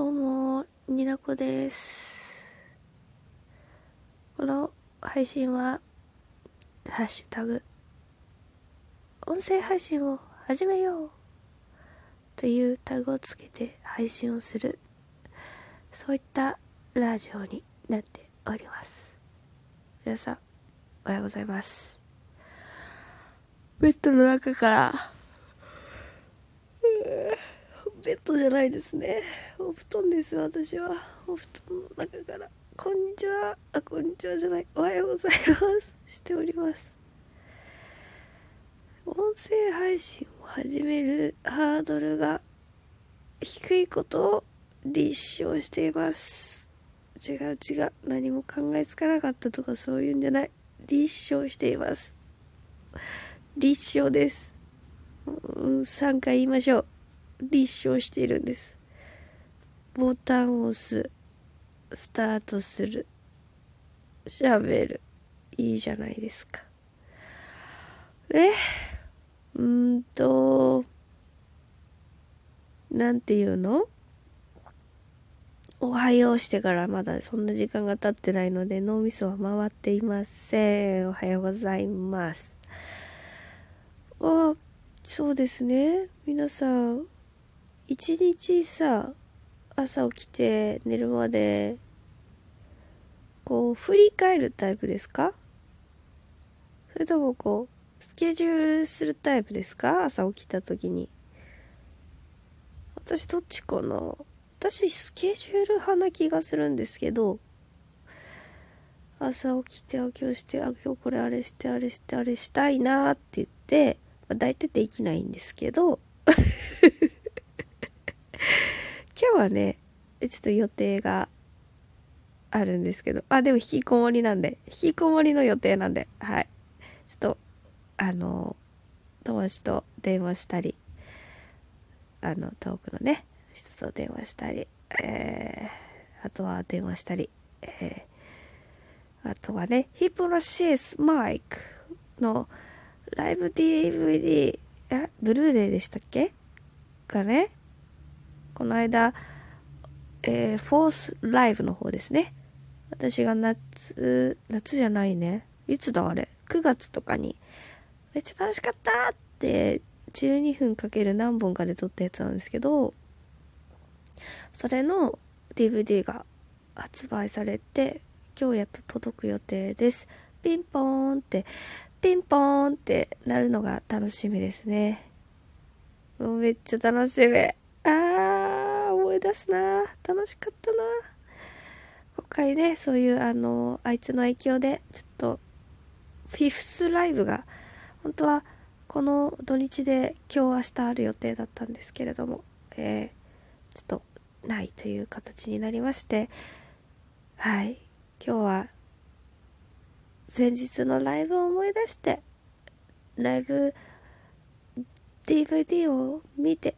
どうも、になこです。この配信は、ハッシュタグ、音声配信を始めようというタグをつけて配信をする、そういったラジオになっております。皆さん、おはようございます。ベッドの中から、ベッドじゃないですね。お布団です、私は。お布団の中から。こんにちは。あ、こんにちはじゃない。おはようございます。しております。音声配信を始めるハードルが低いことを立証しています。違う違う。何も考えつかなかったとかそういうんじゃない。立証しています。立証です。うん、3回言いましょう。立証しているんです。ボタンを押す。スタートする。喋る。いいじゃないですか。え？うんと、なんていうの？おはようしてからまだそんな時間が経ってないので脳みそは回っていません。おはようございます。あ、そうですね。皆さん、一日さ、朝起きて寝るまで、こう、振り返るタイプですか？それともこう、スケジュールするタイプですか？朝起きた時に。私どっちかな？私スケジュール派な気がするんですけど、朝起きて、あ、今日して、あ、今日これあれして、あれして、あれしたいなって言って、まあ、大体できないんですけど、今日はね、ちょっと予定があるんですけど、あ、でも引きこもりなんで、引きこもりの予定なんで、はい。ちょっと、あの、友達と電話したり、あの、遠くのね、人と電話したり、えー、あとは電話したり、えー、あとはね、ヒプノシスマイクのライブ DVD、え、ブルーレイでしたっけ？がね、この間、えー、フォースライブの方ですね。私が夏、夏じゃないね。いつだあれ ?9 月とかに、めっちゃ楽しかったって、12分かける何本かで撮ったやつなんですけど、それの DVD が発売されて、今日やっと届く予定です。ピンポーンって、ピンポーンってなるのが楽しみですね。もうめっちゃ楽しみ。出すな。楽しかったな。今回ね、そういうあの、あいつの影響で、ちょっと、フィフスライブが、本当はこの土日で今日明日ある予定だったんですけれども、えー、ちょっとないという形になりまして、はい、今日は前日のライブを思い出して、ライブ DVD を見て、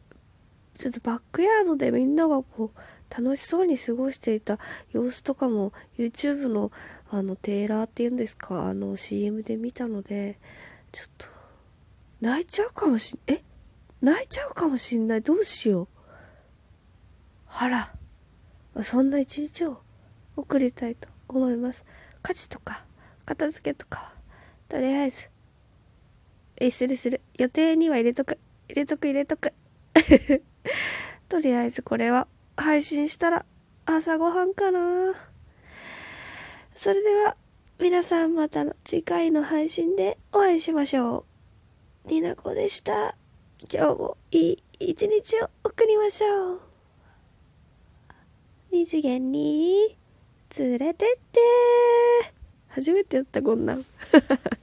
ちょっとバックヤードでみんながこう、楽しそうに過ごしていた様子とかも YouTube のあのテーラーっていうんですか、あの CM で見たので、ちょっと、泣いちゃうかもしん、え？泣いちゃうかもしんない。どうしよう。あら、そんな一日を送りたいと思います。家事とか、片付けとか、とりあえず、え、するする。予定には入れとく。入れとく入れとく。とりあえずこれは配信したら朝ごはんかな。それでは皆さんまたの次回の配信でお会いしましょう。になこでした。今日もいい一日を送りましょう。二次元に連れてって。初めてやったこんなん。